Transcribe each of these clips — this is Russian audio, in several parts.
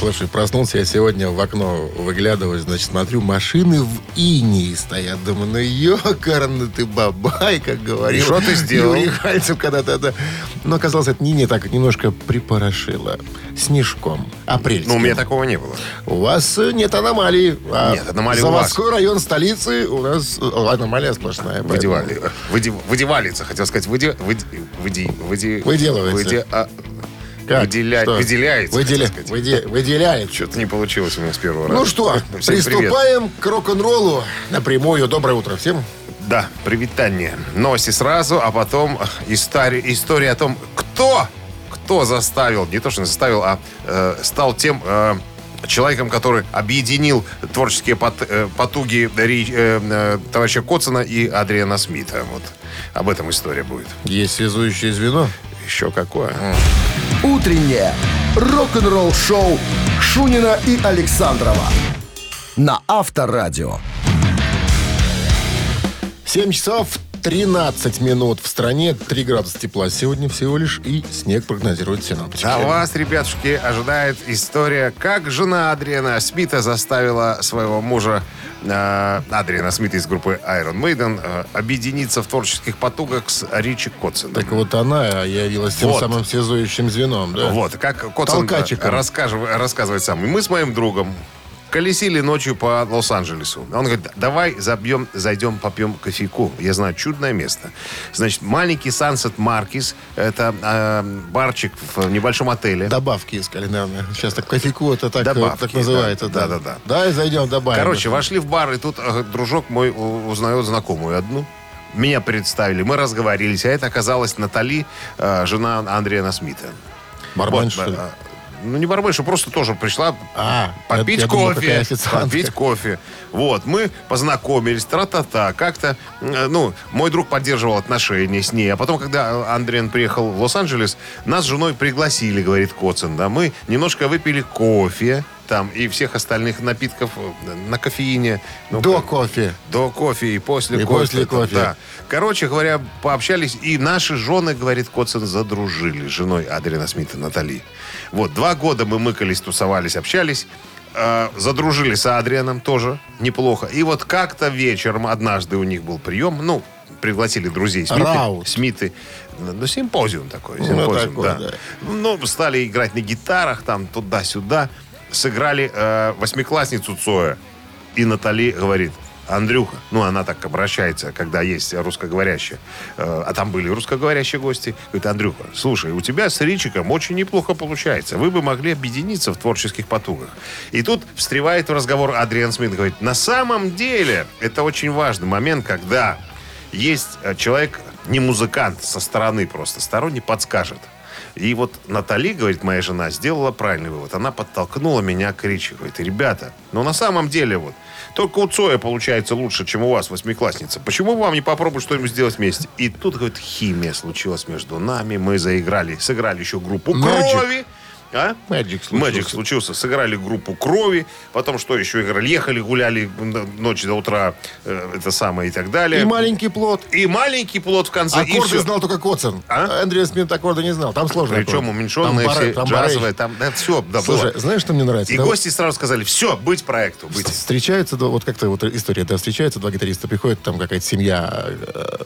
Слушай, проснулся я сегодня в окно, выглядываю, значит, смотрю, машины в инии стоят. Думаю, ну ёкарный ты бабай, как говорил. Что ты сделал? Юрий Хальцев когда-то это... Но оказалось, это не, не так немножко припорошило. Снежком. Апрель. Ну, у меня такого не было. У вас э, нет аномалий. а Нет, аномалий у вас. Заводской район столицы у нас э, аномалия сплошная. Выдевали. Выди, выдевалится, хотел сказать. Выди, выди, выди, Выделывается. выде- а, Как? выделя- Что? выделяется. Выделя- выде- выделяет. Что-то не получилось у меня с первого раза. Ну что, Всем привет. приступаем к рок-н-роллу напрямую. Доброе утро всем. Да, привитание. Новости сразу, а потом история, история о том, кто, кто заставил, не то что заставил, а э, стал тем э, человеком, который объединил творческие пот- э, потуги Ри- э, э, товарища Коцена и Адриана Смита. Вот об этом история будет. Есть связующее звено. Еще какое. «Утреннее рок-н-ролл-шоу» Шунина и Александрова на Авторадио. 7 часов 13 минут. В стране 3 градуса тепла сегодня всего лишь. И снег прогнозирует синоптики. А вас, ребятушки, ожидает история, как жена Адриана Смита заставила своего мужа э, Адриана Смита из группы Iron Maiden э, объединиться в творческих потугах с Ричи Котсоном. Так вот она явилась тем Вот. самым связующим звеном, да? Вот, как Котсон Толкачиком. расскажет, рассказывает сам. Мы с моим другом колесили ночью по Лос-Анджелесу. Он говорит, давай забьем, зайдем, попьем кофейку. Я знаю, чудное место. Значит, маленький Sunset Marquis, это э, барчик в небольшом отеле. Добавки искали, наверное. Сейчас так кофейку это так, э, Добавки, так называется. да, Да, да-да-да. Да, зайдем, добавим. Короче, вошли в бар, и тут э, дружок мой узнает знакомую одну. Меня представили, мы разговорились, а это оказалась Натали, э, жена Андрея Смита. Барменша, Вот, что ли? Ну, не барменша, просто тоже пришла А, попить я- я кофе. попить кофе. Вот, мы познакомились, тра-та-та. Как-то, э, ну, мой друг поддерживал отношения с ней. А потом, когда Андриан приехал в Лос-Анджелес, нас с женой пригласили, говорит Коцин, да. Мы немножко выпили кофе там и всех остальных напитков э, на кофеине. Ну, До как- кофе. до кофе и после И кофе. после кофе. Да. Короче говоря, пообщались, и наши жены, говорит Коцин, задружили с женой Адриана Смита Натали. Вот, два года мы мыкались, тусовались, общались. э, задружились с Адрианом тоже неплохо. И вот как-то вечером однажды у них был прием, ну, пригласили друзей Смиты. Раут. Смиты. Ну, симпозиум такой. Ну, Симпозиум, такой, да. да. Ну, стали играть на гитарах, там, туда-сюда. Сыграли э, восьмиклассницу Цоя. И Натали говорит, Андрюха, ну, она так обращается, когда есть русскоговорящие, э, а там были русскоговорящие гости, говорит, Андрюха, слушай, у тебя с Ричиком очень неплохо получается, вы бы могли объединиться в творческих потугах. И тут встревает в разговор Адриан Смит, говорит, на самом деле это очень важный момент, когда есть э, человек, не музыкант, со стороны просто, сторонний подскажет. И вот Натали, говорит моя жена, сделала правильный вывод. Она подтолкнула меня к Ричи. Говорит, ребята, ну на самом деле вот, только у Цоя получается лучше, чем у вас, восьмиклассница. Почему бы вам не попробовать что-нибудь сделать вместе? И тут, говорит, химия случилась между нами. Мы заиграли, сыграли еще группу Magic. крови. А? Magic случился. Magic случился. Сыграли группу крови. Потом что еще играли? Ехали, гуляли ночь до утра. э, это самое и так далее. И маленький плод. И маленький плод в конце. Аккорды знал только Коцен. А? Эндрю Смит аккорды не знал. Там сложно. Причем уменьшенные все, джазовые, там, да, все, да, Слушай, было. знаешь, что мне нравится? И Да гости сразу сказали, все, быть проекту, быть. Встречаются, вот как-то вот история, да, встречаются два гитариста, приходит там какая-то семья э,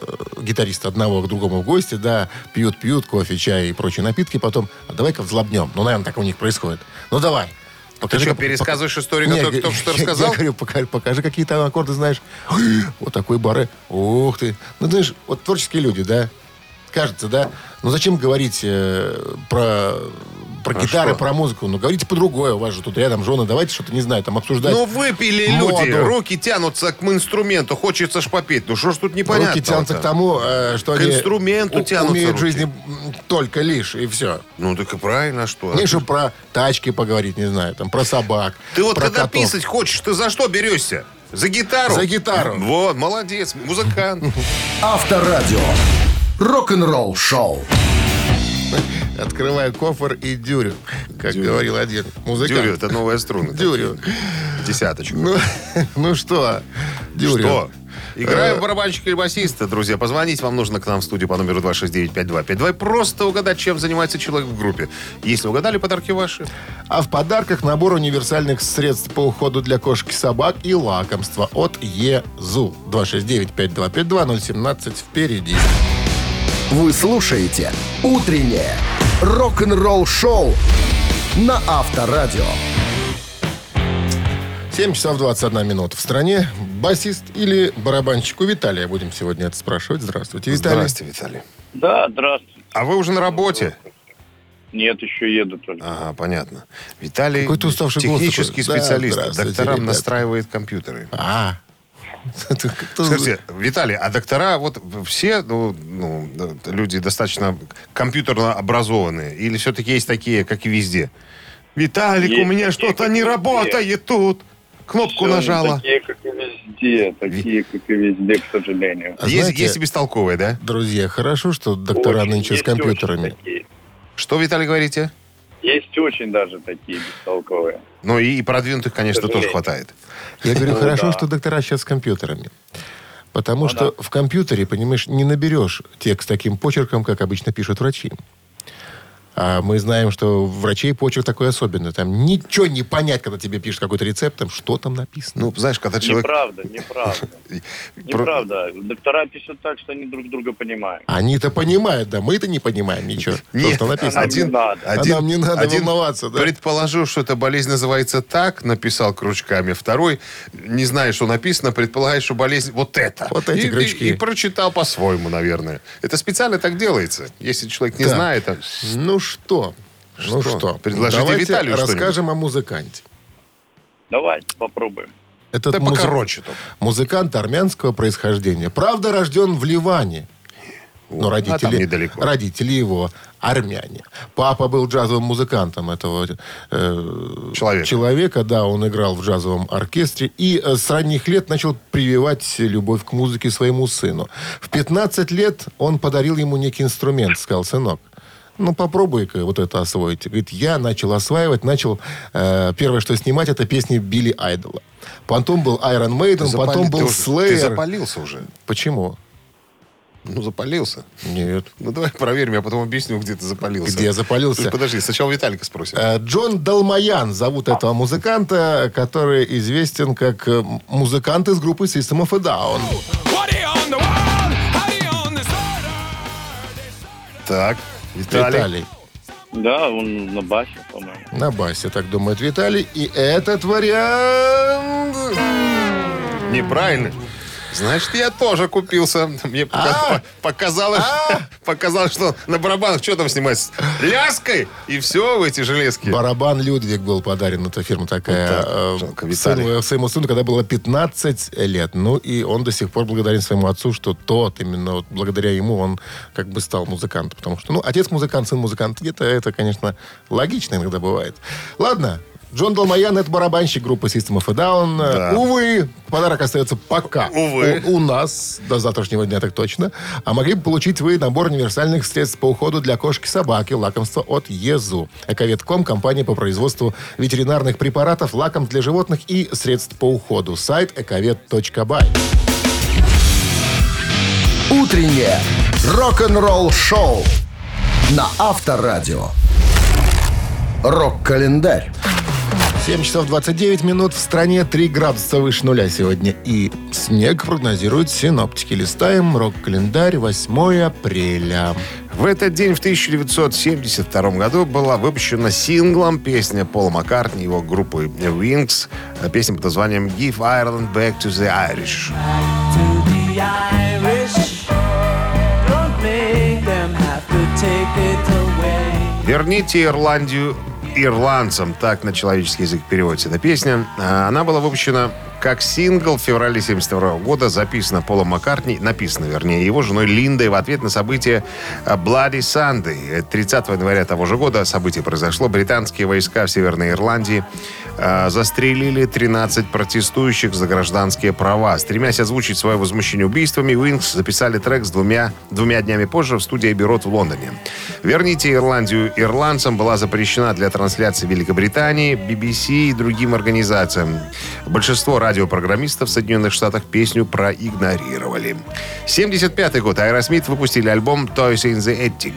гитариста одного к другому в гости, да, пьют, пьют кофе, чай и прочие напитки, потом, а давай-ка взлобнем. Ну, наверное, так у них происходит. Ну, давай. Ты что, пересказываешь историю, Не, которую только что рассказал? Я говорю, покажи, покажи какие там аккорды знаешь. Вот такой бары. Ух ты. Ну, знаешь, вот творческие люди, да, кажется, да. Ну, зачем говорить э, про про А гитары, что? про музыку. Ну, говорите по-другое. У вас же тут рядом жены. Давайте что-то, не знаю, там обсуждать. Ну, выпили моду. люди, руки тянутся к инструменту, хочется ж попеть. Ну, что ж тут непонятно? Руки тянутся к тому, э, что К они инструменту у- тянутся умеют в руки. жизни только лишь, и все. Ну, так и правильно, а что? Не, чтобы про тачки поговорить, не знаю, там, про собак, Ты вот про когда котов. писать хочешь, ты за что берешься? За гитару? За гитару. Вот, молодец, музыкант. Авторадио. Рок-н-ролл шоу. Открываю кофр и дюрю, как говорил один музыкант. Дюрю, это новая струна. Дюрю. Десяточку. Ну, ну что, Дюрю? Что? Играем в барабанщика или басиста, друзья. Позвонить вам нужно к нам в студию по номеру 269-5252. Просто угадать, чем занимается человек в группе. Если угадали, подарки ваши. А в подарках набор универсальных средств по уходу для кошек и собак и лакомства от ЕЗУ. 269-5252-017 впереди. Вы слушаете «Утреннее рок-н-ролл-шоу» на Авторадио. 7 часов 21 минута в стране. Басист или барабанщик у Виталия будем сегодня это спрашивать. Здравствуйте, Виталий. Здравствуйте, Виталий. Да, здравствуйте. А вы уже на работе? Нет, еще еду только. Ага, понятно. Виталий Какой-то уставший голос технический. Да, специалист. здравствуйте, Докторам ребята. настраивает компьютеры. А. Скажите, Виталий, а доктора, вот все ну, ну, люди достаточно компьютерно образованные? Или все-таки есть такие, как и везде? Виталик, Есть у меня что-то не работает тут. Кнопку Всё не нажала. Такие, как и везде. Такие, как и везде, к сожалению. А есть, знаете- есть и бестолковые, да? Друзья, хорошо, что доктора Очень, нынче с компьютерами. Что, Виталий, говорите? Есть очень даже такие бестолковые. Ну и, продвинутых, конечно, тоже хватает. Я говорю, Ну, хорошо, да. что доктора сейчас с компьютерами. Потому Ну, что в компьютере, понимаешь, не наберешь текст таким почерком, как обычно пишут врачи. А мы знаем, что у врачей почерк такой особенный. Там ничего не понять, когда тебе пишут какой-то рецепт, там что там написано. Ну, знаешь, когда человек... Неправда, неправда. Неправда. Доктора пишут так, что они друг друга понимают. Они-то понимают, да, мы-то не понимаем ничего, что Нет, там написано. а нам не надо. А нам не надо волноваться, да. предположил, что эта болезнь называется так, написал крючками. Второй, не зная, что написано, предполагает, что болезнь вот это. Вот эти и, крючки. И, и прочитал по-своему, наверное. Это специально так делается. Если человек не Так. знает... а- Ну что? Ну Что? что? Предложите Давайте Виталию расскажем о музыканте. Давайте попробуем. Этот Да музы- покороче только. Музыкант армянского происхождения. Правда, рожден в Ливане. Но а там родители, недалеко. родители его армяне. Папа был джазовым музыкантом этого э, Человека. человека. Да, он играл в джазовом оркестре. И э, с ранних лет начал прививать любовь к музыке своему сыну. В 15 лет он подарил ему некий инструмент. Сказал, сынок, ну попробуй-ка вот это освоить. Говорит, я начал осваивать, начал... э, первое, что снимать, это песни Билли Айдола. Потом был Iron Maiden, Ты потом запали- был ты уже- Ты Slayer. запалился уже. Почему? Ну, запалился. Нет. Ну, давай проверим, я потом объясню, где ты запалился. Где я запалился? Слушай, подожди, сначала Виталика спросим. Э, Джон Далмаян зовут этого музыканта, который известен как э, музыкант из группы System of a Down. Так, Виталий. Виталий. Да, он на басе, по-моему. На басе, так думает Виталий. И этот вариант... Неправильно. Значит, я тоже купился. Мне А? по- показалось, показалось, что на барабанах что там снимать? Ляской! И все в эти железки. Барабан Людвиг был подарен. Это фирма такая. Э, сыну- своему сыну, когда было 15 лет. Ну, и он до сих пор благодарен своему отцу, что тот, именно благодаря ему, он как бы стал музыкантом. Потому что, ну, отец музыкант, сын музыкант. Где-то это, конечно, логично иногда бывает. Ладно. Джон Далмаян — это барабанщик группы System of a Down. Да. Увы, подарок остается пока. Увы. У, у нас до завтрашнего дня так точно. А могли бы получить вы набор универсальных средств по уходу для кошки, собаки, лакомства от ЕЗУ. Эковетком – компания по производству ветеринарных препаратов, лакомств для животных и средств по уходу. Сайт эковет.бай. Утреннее рок-н-ролл-шоу на Авторадио. Рок-календарь. 7 часов 29 минут. В стране 3 градуса выше нуля сегодня. И снег прогнозируют синоптики. Листаем рок-календарь 8 апреля. В этот день, в 1972 году, была выпущена синглом песня Пола Маккартни, его группы Wings, песня под названием «Give Ireland Back to the Irish». «Верните Ирландию ирландцам», так на человеческий язык переводится эта песня. А, Она была выпущена как сингл в феврале 1972 года, записана Полом Маккартни, написана, вернее, его женой Линдой в ответ на событие Bloody Sunday. 30 января того же года событие произошло. Британские войска в Северной Ирландии э, застрелили 13 протестующих за гражданские права. Стремясь озвучить свое возмущение убийствами, Wings записали трек с двумя, двумя днями позже в студии Бюрот в Лондоне. «Верните Ирландию ирландцам» была запрещена для трансляции Великобритании, BBC и другим организациям. Большинство радиопрограммистов в Соединенных Штатах песню проигнорировали. 75 год. Аэросмит выпустили альбом «Toys in the Attic».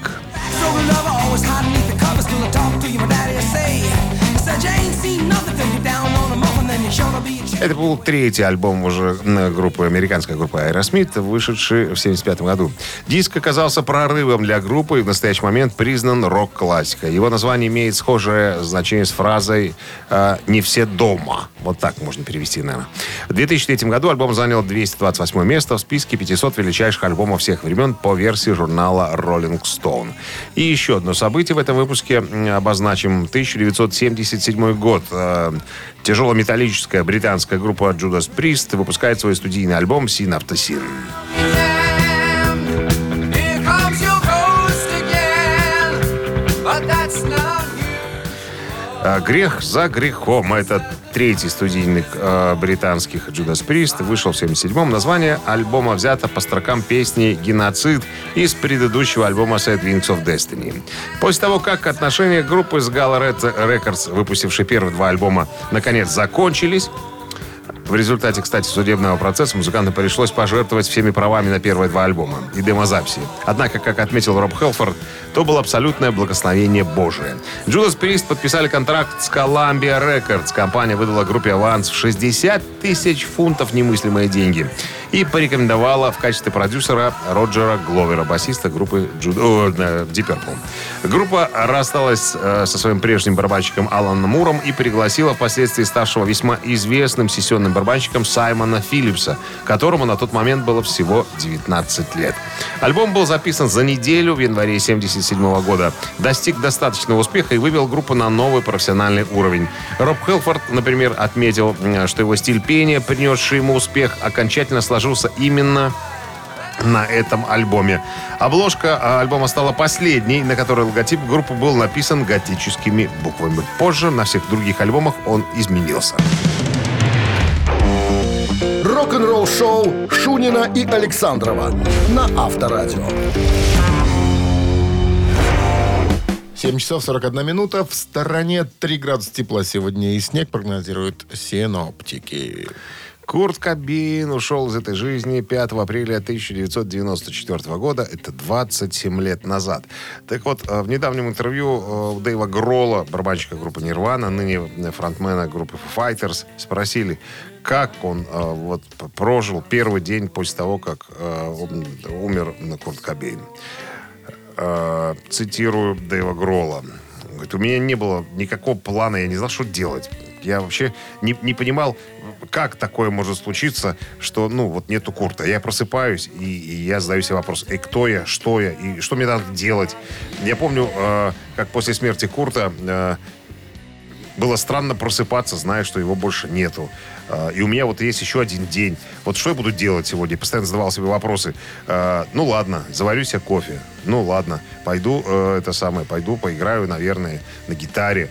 Это был третий альбом уже группы, американской группы Aerosmith, вышедший в 75 году. Диск оказался прорывом для группы и в настоящий момент признан рок-классикой. Его название имеет схожее значение с фразой э, «не все дома». Вот так можно перевести, наверное. В 2003 году альбом занял 228 место в списке 500 величайших альбомов всех времен по версии журнала Rolling Stone. И еще одно событие в этом выпуске обозначим. 1977 год. Э, Тяжелометаллическая британская группа Judas Priest выпускает свой студийный альбом «Sin After Sin». «Грех за грехом» — это третий студийник э, британских Judas Priest. Вышел в 77-м. Название альбома взято по строкам песни «Геноцид» из предыдущего альбома «Sad Wings of Destiny». После того, как отношения группы с Gala Red Records, выпустившей первые два альбома, наконец закончились, в результате, кстати, судебного процесса музыкантам пришлось пожертвовать всеми правами на первые два альбома и демозаписи. Однако, как отметил Роб Хелфорд, то было абсолютное благословение Божие. Judas Priest подписали контракт с Columbia Records. Компания выдала группе аванс в 60 тысяч фунтов немыслимые деньги и порекомендовала в качестве продюсера Роджера Гловера, басиста группы Judas, о, э. Группа рассталась э, со своим прежним барабанщиком Аланом Муром и пригласила впоследствии ставшего весьма известным сессионным барабанщиком Саймона Филлипса, которому на тот момент было всего 19 лет. Альбом был записан за неделю в январе 1977 года, достиг достаточного успеха и вывел группу на новый профессиональный уровень. Роб Хелфорд, например, отметил, м, что его стиль пения, принесший ему успех, окончательно сложился именно на этом альбоме. Обложка альбома стала последней, на которой логотип группы был написан готическими буквами. Позже на всех других альбомах он изменился. Рок-н-ролл шоу Шунина и Александрова на Авторадио. 7 часов 41 минута. В стороне 3 градуса тепла сегодня и снег прогнозируют синоптики. Курт Кобейн ушел из этой жизни 5 апреля 1994 года. Это 27 лет назад. Так вот, э, в недавнем интервью э, у Дэйва Гролла, барабанщика группы Нирвана, ныне фронтмена группы Fighters, спросили, как он э, вот прожил первый день после того, как э, умер Курт. Э, цитирую Дэйва Гролла. Он Говорит, у меня не было никакого плана, я не знал, что делать. Я вообще не, не понимал, как такое может случиться, что, ну, вот нету Курта. Я просыпаюсь, и, и я задаю себе вопрос, и кто я, что я, и что мне надо делать. Я помню, э, как после смерти Курта э, было странно просыпаться, зная, что его больше нету. А, И у меня вот есть еще один день. Вот что я буду делать сегодня? Я постоянно задавал себе вопросы. А, Ну ладно, заварю себе кофе. Ну ладно, пойду э, это самое, пойду поиграю, наверное, на гитаре.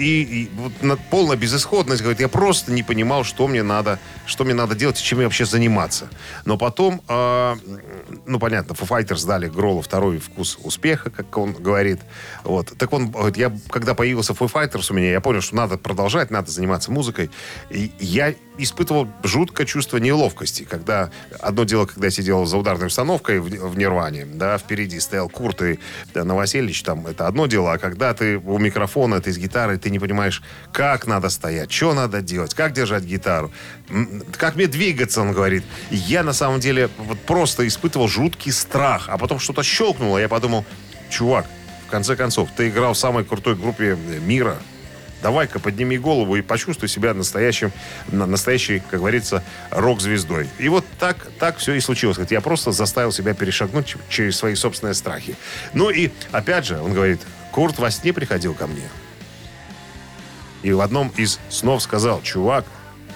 И, и вот на- полная безысходность, говорит, я просто не понимал, что мне надо, что мне надо делать и чем мне вообще заниматься. Но потом, э, ну понятно, Foo Fighters дали Гролу второй вкус успеха, как он говорит. Вот. Так он, говорит, я, когда появился Foo Fighters у меня, я понял, что надо продолжать, надо заниматься музыкой. И я испытывал жуткое чувство неловкости, когда одно дело, когда я сидел за ударной установкой в, в Нирване, да, впереди стоял Курт и да, Новосельевич, там, это одно дело, а когда ты у микрофона, ты с гитарой, ты не понимаешь, как надо стоять, что надо делать, как держать гитару, как мне двигаться, он говорит. Я, на самом деле, вот просто испытывал жуткий страх, а потом что-то щелкнуло, я подумал, чувак, в конце концов, ты играл в самой крутой группе мира, Давай-ка подними голову и почувствуй себя настоящим, на- настоящей, как говорится, рок-звездой. И вот так, так все и случилось. Я просто заставил себя перешагнуть через свои собственные страхи. Ну и, опять же, он говорит, Курт во сне приходил ко мне. И в одном из снов сказал, чувак,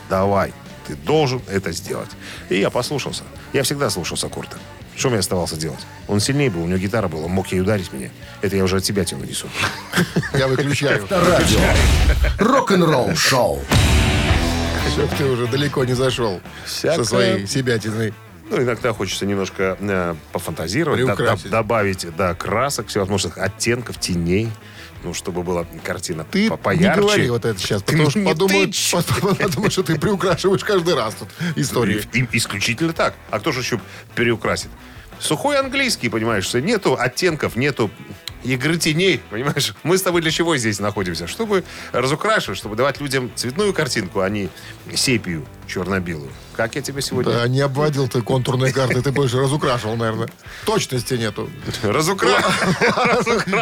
давай, Ты должен это сделать. И я послушался. Я всегда слушался Курта. Что мне оставалось делать? Он сильнее был, у него гитара была, он мог ей ударить меня. Это я уже от себя тяну несу. Я выключаю. Авторадио. Рок-н-рролл шоу. Чтоб ты уже далеко не зашел со своей себятиной. Ну, иногда хочется немножко э, пофантазировать, да- да- добавить да, красок, всевозможных оттенков, теней. Ну, чтобы была картина Ты по- не поярче. говори вот это сейчас, Ты потому что не подумают, тычь. потом подумают, что ты приукрашиваешь каждый раз тут истории. И- и- исключительно так. А кто же еще переукрасит? Сухой английский, понимаешь, что нету оттенков, нету игры теней, понимаешь? Мы с тобой для чего здесь находимся? Чтобы разукрашивать, чтобы давать людям цветную картинку, а не сепию черно-белую. Как я тебе сегодня... Да, не обводил ты контурные карты, ты больше разукрашивал, наверное. Точности нету. Разукрашивал.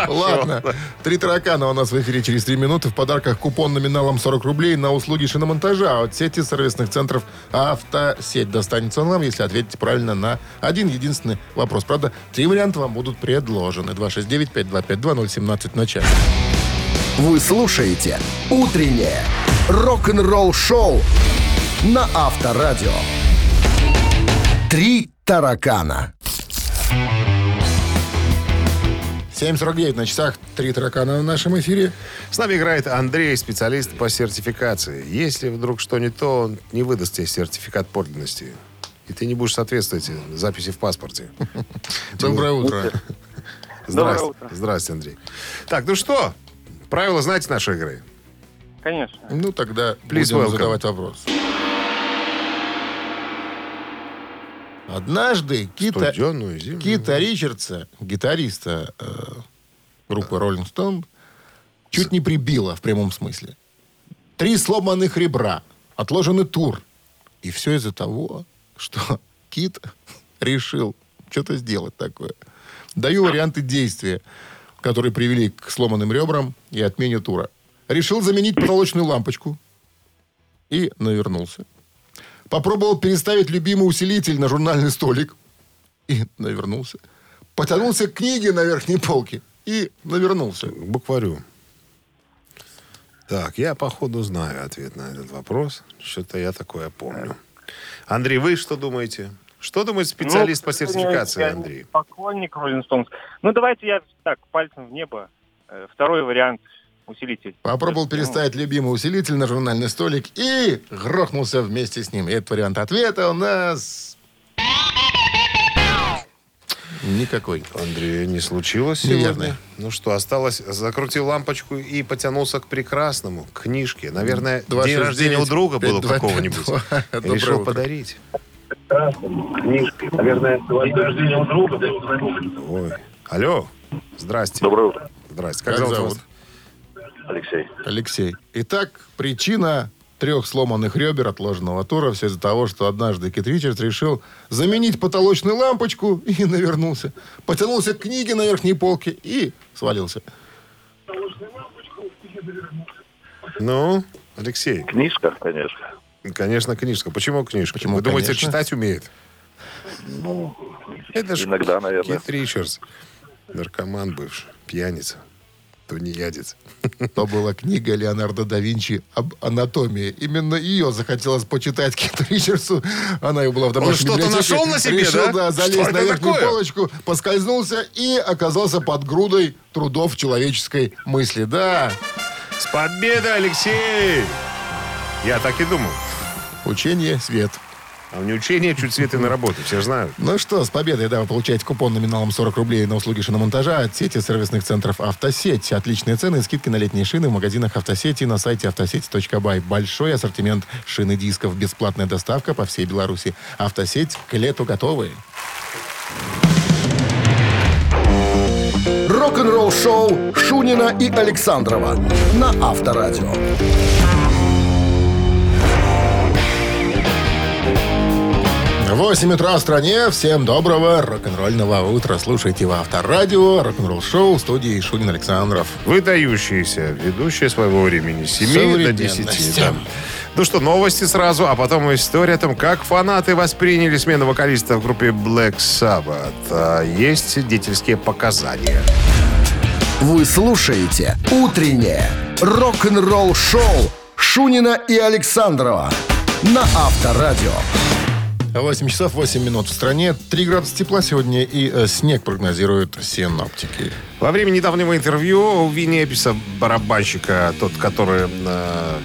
Ладно. Три таракана у нас в эфире через три минуты. В подарках купон номиналом 40 рублей на услуги шиномонтажа от сети сервисных центров «Автосеть». Достанется он вам, если ответите правильно на один единственный вопрос. Правда, три варианта вам будут предложены. 269-525-2017 в начале. Вы слушаете «Утреннее рок-н-ролл-шоу» на Авторадио. Три таракана. 7.49 на часах. Три таракана в нашем эфире. С нами играет Андрей, специалист по сертификации. Если вдруг что не то, он не выдаст тебе сертификат подлинности. И ты не будешь соответствовать записи в паспорте. Доброе утро. Здрасте. утро. Здрасте, Андрей. Так, ну что, правила знаете нашей игры? Конечно. Ну, тогда Please будем welcome. задавать вопрос. Однажды Кита. Кита Ричардса, гитариста э, группы Rolling Stone, чуть не прибило в прямом смысле. Три сломанных ребра, отложенный тур. И все из-за того, что Кит решил что-то сделать такое. Даю варианты действия, которые привели к сломанным ребрам и отмене тура. Решил заменить потолочную лампочку и навернулся. Попробовал переставить любимый усилитель на журнальный столик и навернулся. Потянулся к книге на верхней полке и навернулся. К букварю. Так, я, походу, знаю ответ на этот вопрос. Что-то я такое помню. Андрей, вы что думаете? Что думает специалист Ну, по сертификации, я Андрей? Поклонник Stones. Ну, давайте я так, пальцем в небо. Э, Второй вариант усилитель. Попробовал переставить любимый усилитель на журнальный столик и грохнулся вместе с ним. И этот вариант ответа у нас... Никакой. Андрей, не случилось Неверно. сегодня? Ну что, осталось, закрутил лампочку и потянулся к прекрасному, к книжке. Наверное, Два день шесть рождения девять у друга пять было два какого-нибудь. Решил утро. подарить. Наверное, день рождения у друга. Ой. Алло. Здрасте. Доброе утро, Здрасте. Как Как, зовут, зовут? Алексей. Алексей. Итак, причина трех сломанных ребер отложенного тура все из-за того, что однажды Кит Ричардс решил заменить потолочную лампочку и навернулся. Потянулся к книге на верхней полке и свалился. Ну, Алексей, Книжка, конечно. конечно, книжка. Почему книжка? Почему, Вы думаете, конечно? читать умеет? Это ж иногда, наверное. Кит Ричардс. Наркоман бывший, пьяница, тунеядец. То была книга Леонардо да Винчи об анатомии. Именно ее захотелось почитать Киту Ричардсу. Она ее была в домашней что-то библиотеке. нашел на себе, Решил, да? залезть Что на верхнюю такое? полочку, поскользнулся и оказался под грудой трудов человеческой мысли. Да, С победой, Алексей! Я так и думал. учение свет. А у не учения чуть свет и на работу, все же знают. Ну что, с победой, да, вы получаете купон номиналом 40 рублей на услуги шиномонтажа от сети сервисных центров «Автосеть». Отличные цены и скидки на летние шины в магазинах «Автосети» и на сайте автосеть.бай. Большой ассортимент шин и дисков, бесплатная доставка по всей Беларуси. «Автосеть» к лету готовы. Рок-н-ролл-шоу Шунина и Александрова на Авторадио. 8 утра в стране. Всем доброго рок-н-ролльного утра. Слушайте в Авторадио, рок-н-ролл шоу в студии Шунин Александров. Выдающиеся, ведущие своего времени. С 7 до 10. Современность. да. Ну что, новости сразу, а потом история о том, как фанаты восприняли смену вокалиста в группе Black Sabbath. А есть свидетельские показания. Вы слушаете «Утреннее рок-н-ролл-шоу» Шунина и Александрова на Авторадио. 8 часов 8 минут в стране. 3 градуса тепла сегодня и э, снег прогнозируют синоптики. Во время недавнего интервью у Винни Эписа, барабанщика, тот, который э,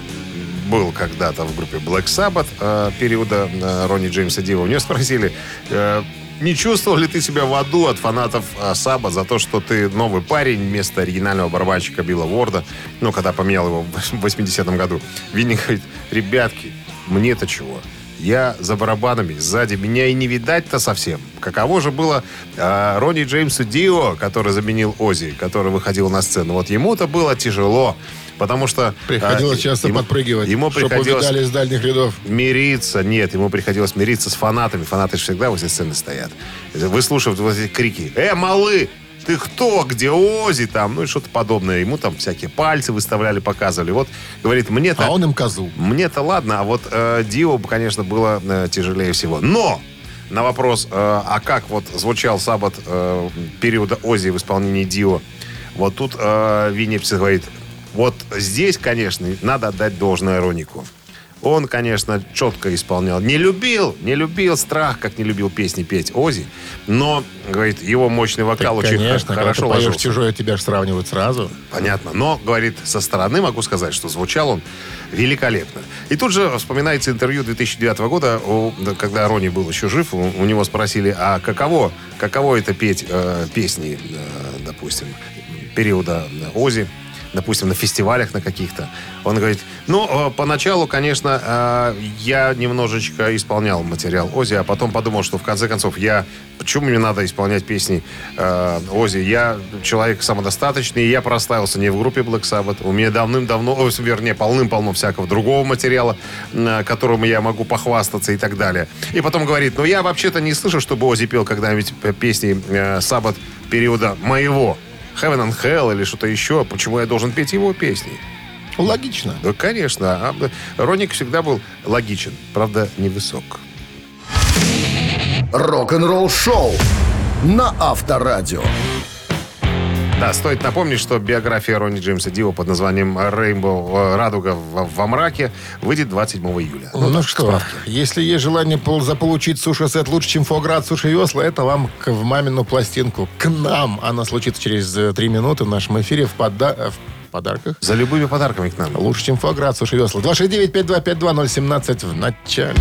был когда-то в группе Black Sabbath э, периода э, Ронни Джеймса Дива, у него спросили, э, не чувствовал ли ты себя в аду от фанатов э, Саба за то, что ты новый парень вместо оригинального барабанщика Билла Ворда, ну, когда поменял его в 80-м году. Винни говорит, ребятки, мне-то чего? Я за барабанами, сзади меня и не видать-то совсем. Каково же было э, Ронни Джеймсу Дио, который заменил Ози, который выходил на сцену. Вот ему-то было тяжело, потому что... Приходилось э, часто ему- подпрыгивать, Ему чтобы приходилось убегали с дальних рядов. мириться. Нет, ему приходилось мириться с фанатами. Фанаты же всегда возле сцены стоят. Выслушивают вот эти крики. «Эй, малый! Ты кто? Где Оззи там? Ну и что-то подобное. Ему там всякие пальцы выставляли, показывали. Вот, говорит, мне-то... А он им козу. Мне-то ладно, а вот э, Дио, конечно, было э, тяжелее всего. Но на вопрос, э, а как вот звучал Sabbath э, периода Оззи в исполнении Дио, вот тут э, Винни Эппис говорит, вот здесь, конечно, надо отдать должное Ронику. Он, конечно, четко исполнял. Не любил, не любил страх, как не любил песни петь Оззи, но, говорит, его мощный вокал Так, очень конечно, хорошо ложился. чужое, тебя же сравнивают сразу. Понятно. Но, говорит, со стороны могу сказать, что звучал он великолепно. И тут же вспоминается интервью 2009 года, когда Рони был еще жив, у, у него спросили, а каково, каково это петь э, песни, э, допустим, периода Ози, допустим, на фестивалях на каких-то. Он говорит, ну, э, поначалу, конечно, э, я немножечко исполнял материал Ози, а потом подумал, что в конце концов я... Почему мне надо исполнять песни э, Ози? Я человек самодостаточный, я прославился не в группе Black Sabbath. У меня давным-давно, вернее, полным-полно всякого другого материала, которым я могу похвастаться и так далее. И потом говорит, ну, я вообще-то не слышу, чтобы Ози пел когда-нибудь песни Sabbath периода моего. Heaven and Hell или что-то еще. Почему я должен петь его песни? Логично. Да, конечно. А, Роник всегда был логичен, правда, невысок. Рок-н-ролл шоу на Авторадио. Да, стоит напомнить, что биография Ронни Джеймса Дио под названием «Рейнбоу. Радуга во, мраке» выйдет 27 июля. Ну, так, что, справки. если есть желание пол- заполучить суши-сет лучше, чем фуаград суши весла, это вам к- в мамину пластинку. К нам. Она случится через э, три минуты в нашем эфире в, пода- э, в подарках. За любыми подарками к нам. Лучше, чем фуаград суши весла. 269-5252-017 в начале.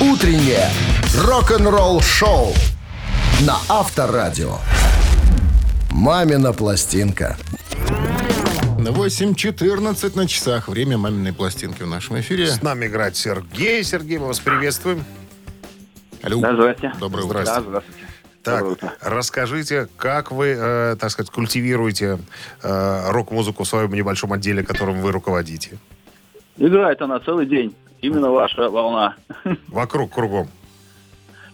Утреннее рок-н-ролл шоу на Авторадио. Мамина пластинка. 8.14 на часах. Время маминой пластинки в нашем эфире. С нами играет Сергей. Сергей, мы вас приветствуем. Алло. Да, здрасте. Доброе утро. Здравствуйте. Да, здравствуйте. Так, расскажите, как вы, э, так сказать, культивируете э, рок-музыку в своем небольшом отделе, которым вы руководите? Играет она целый день. Именно ваша волна. Вокруг, кругом.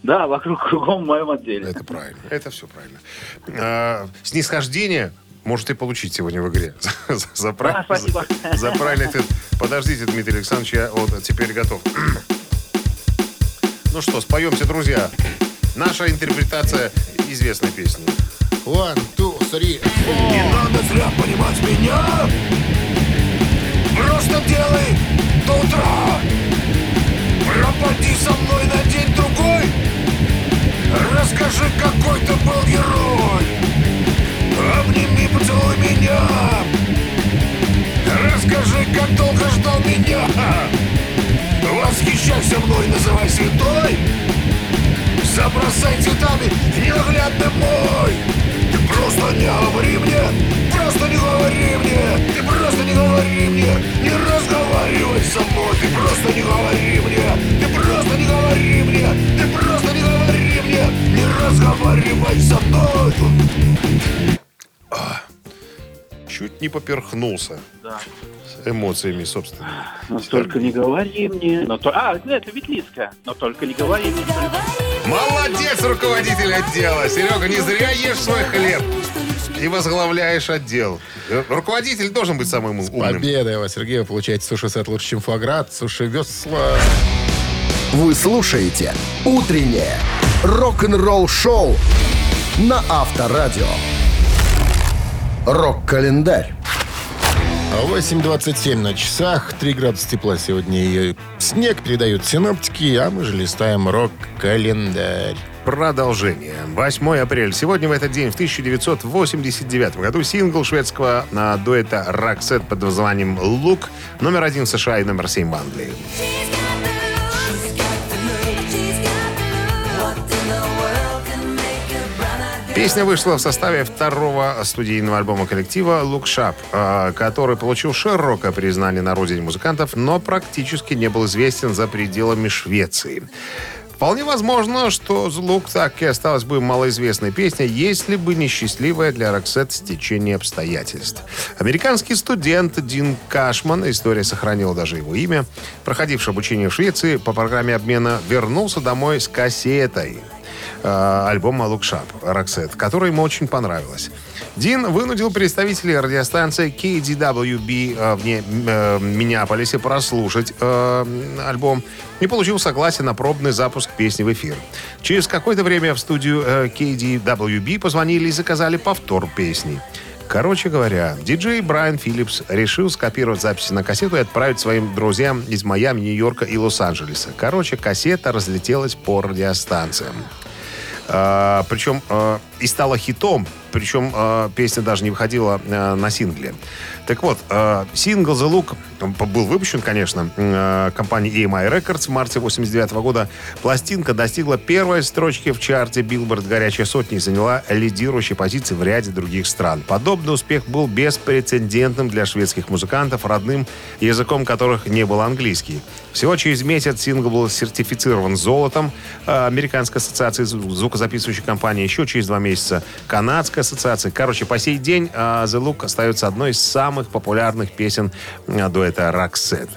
Да, вокруг кругом в моем отделе. Это правильно. Это все правильно. Снисхождение может и получить сегодня в игре. За, А, правильный ответ. Подождите, Дмитрий Александрович, я вот теперь готов. Ну что, споемся, друзья. Наша интерпретация известной песни. One, two, three. Не надо зря понимать меня Просто делай до утра Пропади со мной на день-другой Расскажи, какой ты был герой. Обними, поцелуй меня. Расскажи, как долго ждал меня. Восхищайся мной, называй святой. Забросай цветами ненаглядный мой. Ты просто не говори мне Просто не говори мне. Ты просто не говори мне Не разговаривай со мной Ты просто не говори мне разговаривай со мной Чуть не поперхнулся Да. с эмоциями собственными. Но только не говори мне. Но то... А, это Ветлицкая. Но только не говори мне. Молодец, руководитель отдела. Серега, не зря ешь свой хлеб. И возглавляешь отдел. Э, Руководитель должен быть самым умным. Победа вас, Сергей. Вы получаете суши-сет лучше, чем фуаград. Суши весла. Вы слушаете «Утреннее рок-н-ролл шоу» на Авторадио. Рок-календарь. 8.27 на часах, 3 градуса тепла сегодня. И снег передают синоптики, а мы же листаем рок-календарь. Продолжение. 8 апреля. Сегодня в этот день, в 1989 году, сингл шведского а, дуэта Roxette под названием «Лук» номер один в США и номер 7 в Англии. Песня вышла в составе второго студийного альбома коллектива э, который получил широкое признание на родине музыкантов, но практически не был известен за пределами Швеции. Вполне возможно, что «Звук» так и осталась бы малоизвестной песней, если бы не счастливое для Роксет стечение обстоятельств. Американский студент Дин Кашман, история сохранила даже его имя, проходивший обучение в Швеции по программе обмена, вернулся домой с кассетой альбома «Look Sharp» Roxette, который ему очень понравилось. Дин вынудил представителей радиостанции KDWB э, в Не- э, Миннеаполисе прослушать э, альбом и получил согласие на пробный запуск песни в эфир. Через какое-то время в студию э, KDWB позвонили и заказали повтор песни. Короче говоря, диджей Брайан Филлипс решил скопировать записи на кассету и отправить своим друзьям из Майами, Нью-Йорка и Лос-Анджелеса. Короче, кассета разлетелась по радиостанциям. А, причем а, и стала хитом, причем а, песня даже не выходила на сингле. Так вот, сингл «The Look» был выпущен, конечно, а, компанией EMI Records в марте 89 года. Пластинка достигла первой строчки в чарте Billboard «Горячая сотня» и заняла лидирующие позиции в ряде других стран. Подобный успех был беспрецедентным для шведских музыкантов, родным языком которых не был английский. Всего через месяц сингл был сертифицирован золотом а, Американской ассоциации зву- звукозаписывающей компании. Еще через два месяца Канадской ассоциации. Короче, по сей день а, The Look остается одной из самых популярных песен а, дуэта Roxette.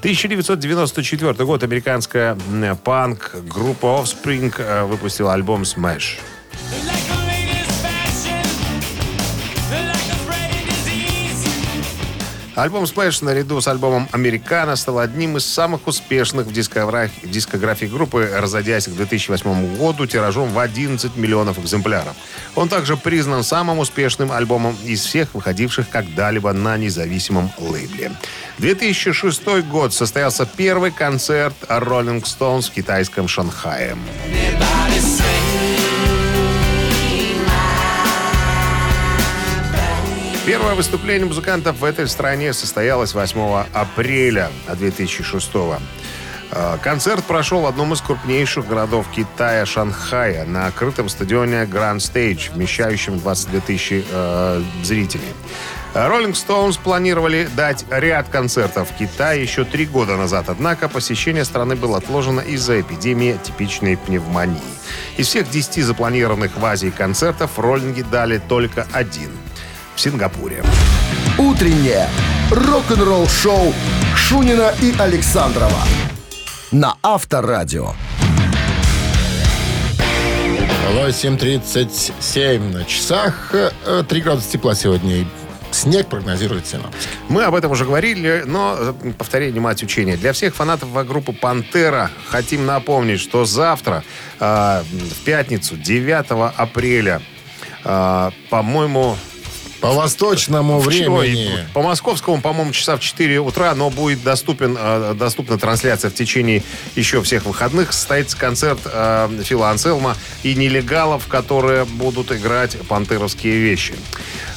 1994 год американская панк-группа Offspring а, выпустила альбом Smash. Альбом Smash наряду с альбомом «Американо» стал одним из самых успешных в дискографии, дискографии группы, разойдясь к 2008 году тиражом в 11 миллионов экземпляров. Он также признан самым успешным альбомом из всех выходивших когда-либо на независимом лейбле. 2006 год состоялся первый концерт Rolling Stones в китайском Шанхае. Первое выступление музыкантов в этой стране состоялось 8 апреля 2006 Э, Концерт прошел в одном из крупнейших городов Китая, Шанхая, на открытом стадионе Grand Stage, вмещающем 22 тысячи э, зрителей. Роллинг Stones планировали дать ряд концертов в Китае еще три года назад, однако посещение страны было отложено из-за эпидемии типичной пневмонии. Из всех 10 запланированных в Азии концертов роллинги дали только один в Сингапуре. Утреннее рок-н-ролл-шоу Шунина и Александрова на Авторадио. 8.37 на часах. Э, 3 градуса тепла сегодня. Снег прогнозирует синоптики. Мы об этом уже говорили, но э, повторение мать учения. Для всех фанатов группы «Пантера» хотим напомнить, что завтра, э, в пятницу, 9 апреля, э, по-моему, По восточному времени. по московскому, по-моему, часа в 4 утра, но будет доступен, э, доступна трансляция в течение еще всех выходных. Состоится концерт э, Фила Анселма и нелегалов, которые будут играть пантеровские вещи.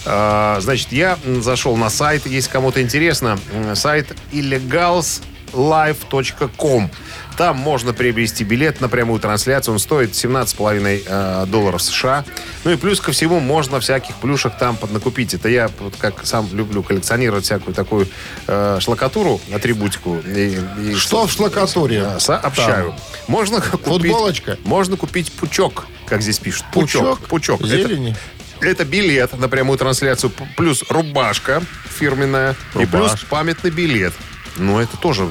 Э, значит, я зашел на сайт, если кому-то интересно, сайт illegalslive.com. Там можно приобрести билет на прямую трансляцию. Он стоит 17,5 э, долларов США. Ну и плюс ко всему можно всяких плюшек там поднакупить. Это я вот как сам люблю коллекционировать всякую такую э, шлакатуру, атрибутику. И, и Что в шлакатуре? э, сообщаю. Можно купить... Футболочка? Можно купить пучок, как здесь пишут. Пучок. Пучок? Пучок. Это- Зелени? это билет на прямую трансляцию, плюс рубашка фирменная, и плюс памятный билет. Ну, это тоже...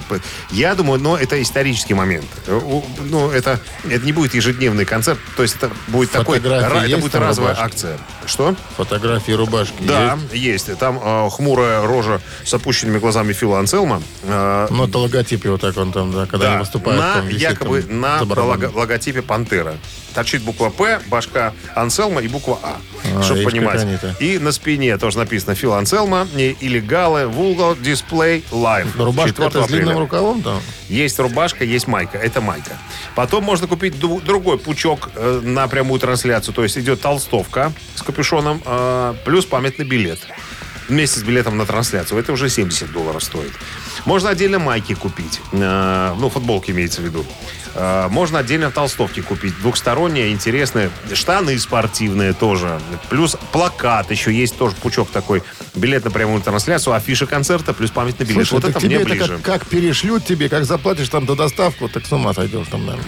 Я думаю, но это исторический момент. Э, Ну, это, это не будет ежедневный концерт. То есть это будет такой... Это будет разовая рубашки? акция. Что? Фотографии рубашки Да, есть? есть. Там э, хмурая рожа с опущенными глазами Фила Анселма. Э, Ну, это логотип его так он там, да, когда да, они выступают. на, там висит якобы там на лого- логотипе Пантера. Торчит буква П, башка Анселма и буква А. А, чтобы понимать. И на спине тоже написано Фил Анселма и Иллегалы Вулгал Дисплей Лайв. Рубашка это с длинным рукавом там? Есть рубашка, есть майка. Это майка. Потом можно купить другой пучок э, на прямую трансляцию. То есть идет толстовка с капюшоном э, плюс памятный билет. Вместе с билетом на трансляцию. Это уже 70 долларов стоит. Можно отдельно майки купить. Э, ну, футболки имеется в виду. Э, можно отдельно толстовки купить. Двухсторонние, интересные. Штаны спортивные тоже. Плюс плакат еще есть тоже пучок такой. Билет на прямую трансляцию, афиша концерта, плюс памятный билет. Слушай, вот это тебе мне это ближе. как, как перешлют тебе, как заплатишь там до доставку, так с ума сойдешь там, наверное.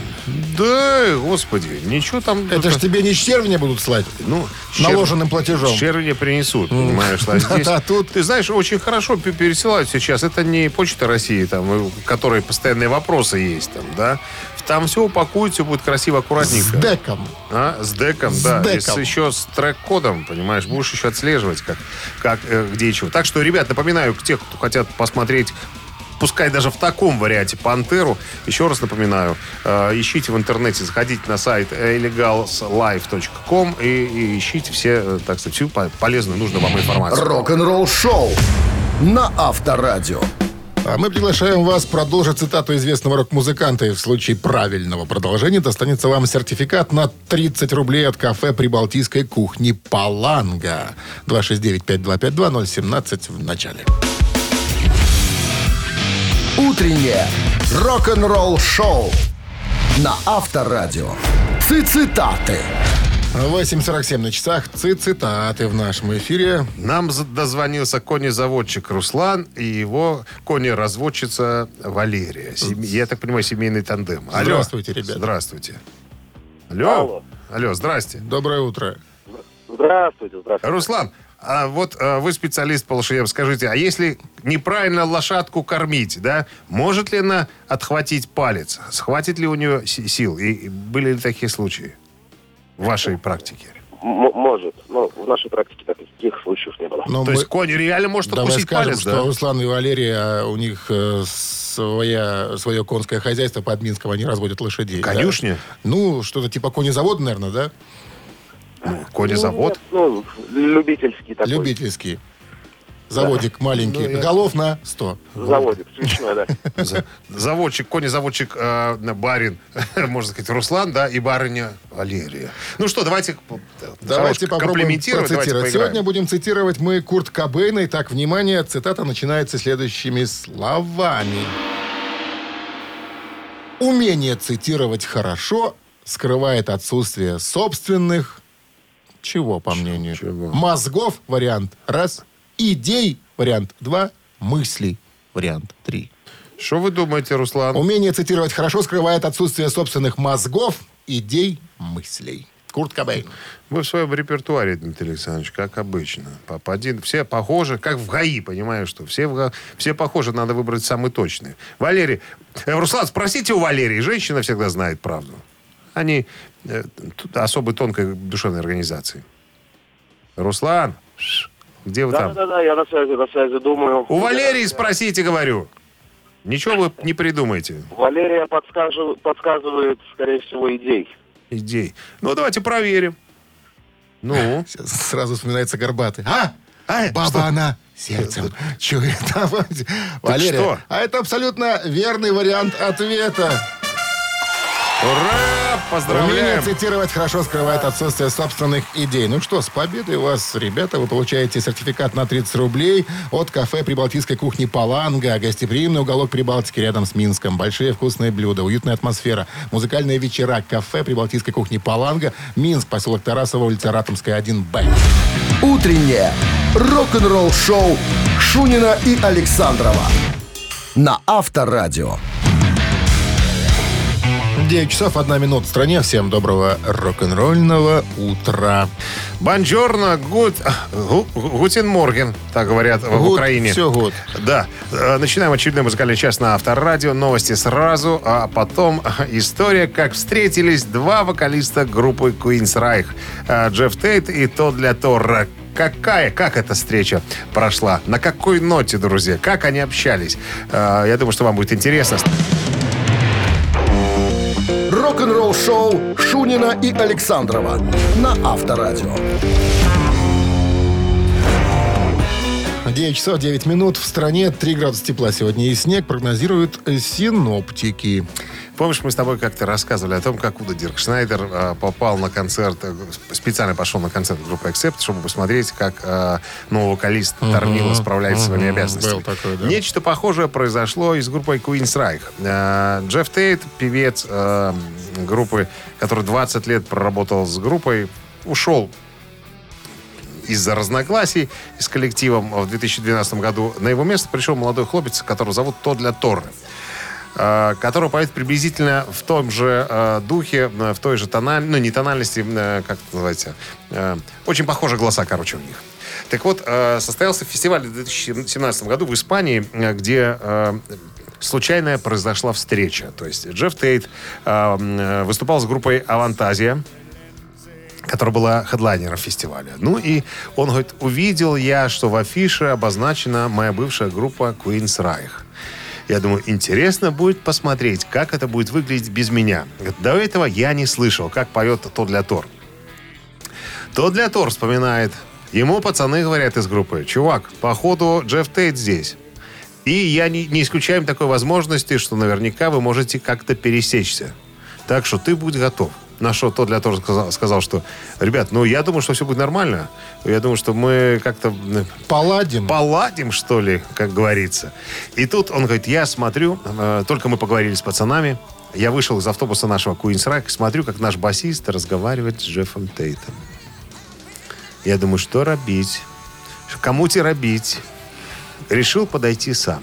Да, господи, ничего там... Это ж тебе не червня будут слать ну, наложенным платежом. Черви принесут, понимаешь, а здесь... А тут- Ты знаешь, очень хорошо пе- пересылают сейчас. Это не Почта России, там, у которой постоянные вопросы есть, там, да. Там все упакуют, все будет красиво, С аккуратненько. деком. А, с деком, С да. И деком. с- еще с трек-кодом, понимаешь, будешь еще отслеживать, как, как э, где и чего. Так что, ребят, напоминаю, тех, кто хотят посмотреть пускай даже в таком варианте «Пантеру», еще раз напоминаю, э, ищите в интернете, заходите на сайт illegalslive.com и, и ищите все, э, так сказать, всю по- полезную, нужную вам информацию. Рок-н-ролл шоу на Авторадио. А мы приглашаем вас продолжить цитату известного рок-музыканта. И в случае правильного продолжения достанется вам сертификат на 30 рублей от кафе Прибалтийской кухни «Паланга». 269-5252-017 в начале. Утреннее рок-н-ролл шоу на Авторадио. Цитаты. 8.47 на часах. Ци- Цитаты в нашем эфире. Нам дозвонился конезаводчик Руслан и его конеразводчица Валерия. Сем- Я так понимаю, семейный тандем. Алло. Здравствуйте, ребята. Здравствуйте. Алло. Алло. Алло, здрасте. Доброе утро. Здравствуйте, здравствуйте. Руслан, а вот а, вы специалист по лошадям. Скажите, а если неправильно лошадку кормить, да, может ли она отхватить палец? Схватит ли у нее си- сил? И были ли такие случаи в вашей практике? М- может, но в нашей практике таких случаев не было. Но То мы- есть конь реально может Давай откусить скажем, палец, что да? Руслан и Валерия, у них э, своя, свое конское хозяйство под Минском, они разводят лошадей. да? Конюшня? Ну, что-то типа конезавод, наверное, да? Конезавод? Ну, любительский такой. Любительский. Заводик маленький. Ну, я- Голов на 100. Заводик, свечной, да. За- Заводчик, конезаводчик, э, барин, можно сказать, Руслан, да, и барыня Валерия. Ну что, давайте Давайте хорош- попробуем процитировать. Сегодня будем цитировать мы Курт Кобейна. Итак, внимание, цитата начинается следующими словами. Умение цитировать хорошо скрывает отсутствие собственных... Чего, по мнению? чего? Мозгов, вариант раз. Идей, вариант два. Мыслей, вариант три. Что вы думаете, Руслан? Умение цитировать хорошо скрывает отсутствие собственных мозгов, идей, мыслей. Курт Кобейн. Вы в своем репертуаре, Дмитрий Александрович, как обычно. По, по один, все похожи, как в ГАИ, понимаешь, что все, в все похожи, надо выбрать самый точный. Валерий, э, Руслан, спросите у Валерии, женщина всегда знает правду. Они э, особой тонкой душевной организации. Руслан, где вы там? Да-да-да, я на связи, на связи думаю. У Валерии спросите, говорю. Ничего вы не придумаете. Валерия подскажу- подсказывает, скорее всего, идей. Идей. Ну, давайте проверим. Ну, Сейчас сразу вспоминается горбатый. А? А, Баба что? она сердцем чует. Валерия, что? а это абсолютно верный вариант ответа. Ура! Умение Поздравляем! цитировать хорошо скрывает отсутствие собственных идей. Ну что, с победой вас, ребята. Вы получаете сертификат на 30 рублей от кафе Прибалтийской кухни «Паланга». Гостеприимный уголок Прибалтики рядом с Минском. Большие вкусные блюда, уютная атмосфера. Музыкальные вечера. Кафе Прибалтийской кухни «Паланга». Минск, поселок Тарасово, улица Ратомская, 1Б. Утреннее рок-н-ролл шоу Шунина и Александрова на Авторадио. 9 часов 1 минута в стране. Всем доброго рок-н-ролльного утра. Buongiorno, good, gu- guten Morgen, так говорят в Good, Украине. всё good. Да. Э, Начинаем очередной музыкальный час на Авторадио. Новости сразу, а потом э, история, как встретились два вокалиста группы Queensrÿche. Э, Джефф Тейт и Тодд Ла Торре. Какая, как эта встреча прошла? На какой ноте, друзья? Как они общались? Э, Я думаю, что вам будет интересно. Рок-н-ролл шоу Шунина и Александрова на Авторадио. 9 часов 9 минут в стране. 3 градуса тепла сегодня и снег прогнозируют синоптики. Помнишь, мы с тобой как-то рассказывали о том, как Уда Дирк Шнайдер э, попал на концерт, э, специально пошел на концерт группы Accept, чтобы посмотреть, как э, новый вокалист Тормила справляется с своими обязанностями. Был такой, да. Нечто похожее произошло и с группой Queen's Reich. Э, Джефф Тейт, певец э, группы, который 20 лет проработал с группой, ушел из-за разногласий с коллективом в 2012 году. На его место пришел молодой хлопец, которого зовут Тодля Торре который поет приблизительно в том же э, духе, э, в той же тональности, ну, не тональности, э, как это называется, э, очень похожи голоса, короче, у них. Так вот, э, состоялся фестиваль в 2017 году в Испании, э, где э, случайная произошла встреча. То есть Джефф Тейт э, э, выступал с группой «Авантазия», которая была хедлайнером фестиваля. Ну и он говорит, увидел я, что в афише обозначена моя бывшая группа Queen's Reich. Я думаю, интересно будет посмотреть, как это будет выглядеть без меня. До этого я не слышал, как поет то для Тор. То для Тор вспоминает. Ему пацаны говорят из группы, чувак, походу Джефф Тейт здесь. И я не, не исключаем такой возможности, что наверняка вы можете как-то пересечься. Так что ты будь готов. На что тот для Тор сказал, сказал, что, ребят, ну я думаю, что все будет нормально. Я думаю, что мы как-то м, Паладин. поладим, что ли, как говорится. И тут он говорит, я смотрю, э, только мы поговорили с пацанами, я вышел из автобуса нашего Queen's Rock, смотрю, как наш басист разговаривает с Джеффом Тейтом. Я думаю, что робить? Кому тебе робить? Решил подойти сам.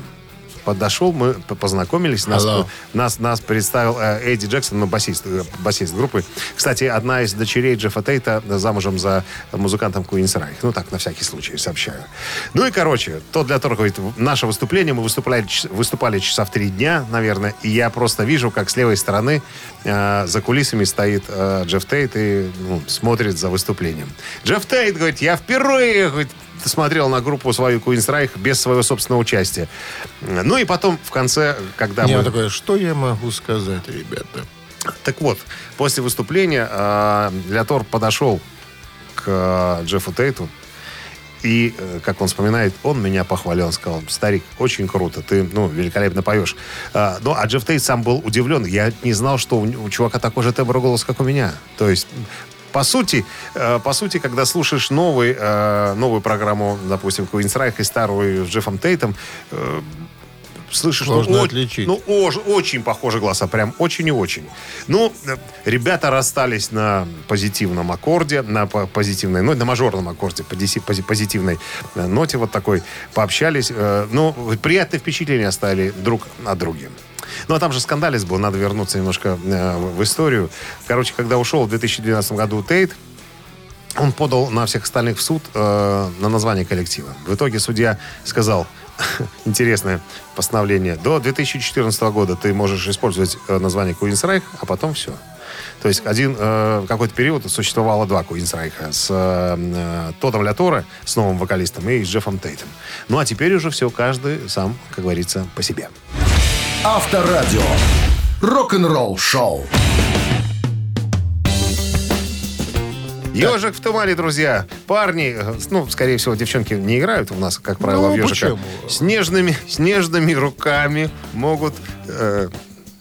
Подошел, мы познакомились, нас, нас, нас представил э, Эдди Джексон, ну, басист, э, басист группы. Кстати, одна из дочерей Джеффа Тейта замужем за музыкантом Queen's Reich. Ну, так, на всякий случай сообщаю. Ну и, короче, тот для Тора говорит, наше выступление, мы выступали, выступали часа в три дня, наверное, и я просто вижу, как с левой стороны э, за кулисами стоит э, Джефф Тейт и ну, смотрит за выступлением. Джефф Тейт говорит, я впервые говорит, смотрел на группу свою Queen's Reich без своего собственного участия. Ну и потом в конце, когда Не, мы... он такой, что я могу сказать, ребята? Так вот, после выступления э, Леотор подошел к э, Джеффу Тейту, и, э, как он вспоминает, он меня похвалил. Он сказал, старик, очень круто, ты, ну, великолепно поешь. А, ну, а Джефф Тейт сам был удивлен. Я не знал, что у, у чувака такой же тембр голос, как у меня. То есть... По сути, э, по сути, когда слушаешь новый, э, новую программу, допустим, Queen's Reich и старую с Джеффом Тейтом, э, слышишь, Сложно ну, о- отличить. ну, ож- очень похожи голоса, прям очень и очень. Ну, э, ребята расстались на позитивном аккорде, на по- позитивной, ну, на мажорном аккорде, пози- пози- позитивной э, ноте вот такой, пообщались. э, Ну, приятные впечатления оставили друг о друге. Ну, а там же скандалец был, надо вернуться немножко э, в в историю. Короче, когда ушел в 2012 году Тейт, он подал на всех остальных в суд э, на название коллектива. В итоге судья сказал, интересное постановление, до 2014 года ты можешь использовать э, название Reich, а потом все. То есть один э, какой-то период существовало два Reich с э, э, Тодом Ляторе, с новым вокалистом, и с Джеффом Тейтом. Ну а теперь уже все, каждый сам, как говорится, по себе. Авторадио. Рок-н-ролл шоу. Ежик в тумане, друзья. Парни, ну, скорее всего, девчонки не играют у нас, как правило, Ну, в ежика. почему? С нежными, с нежными руками могут... э,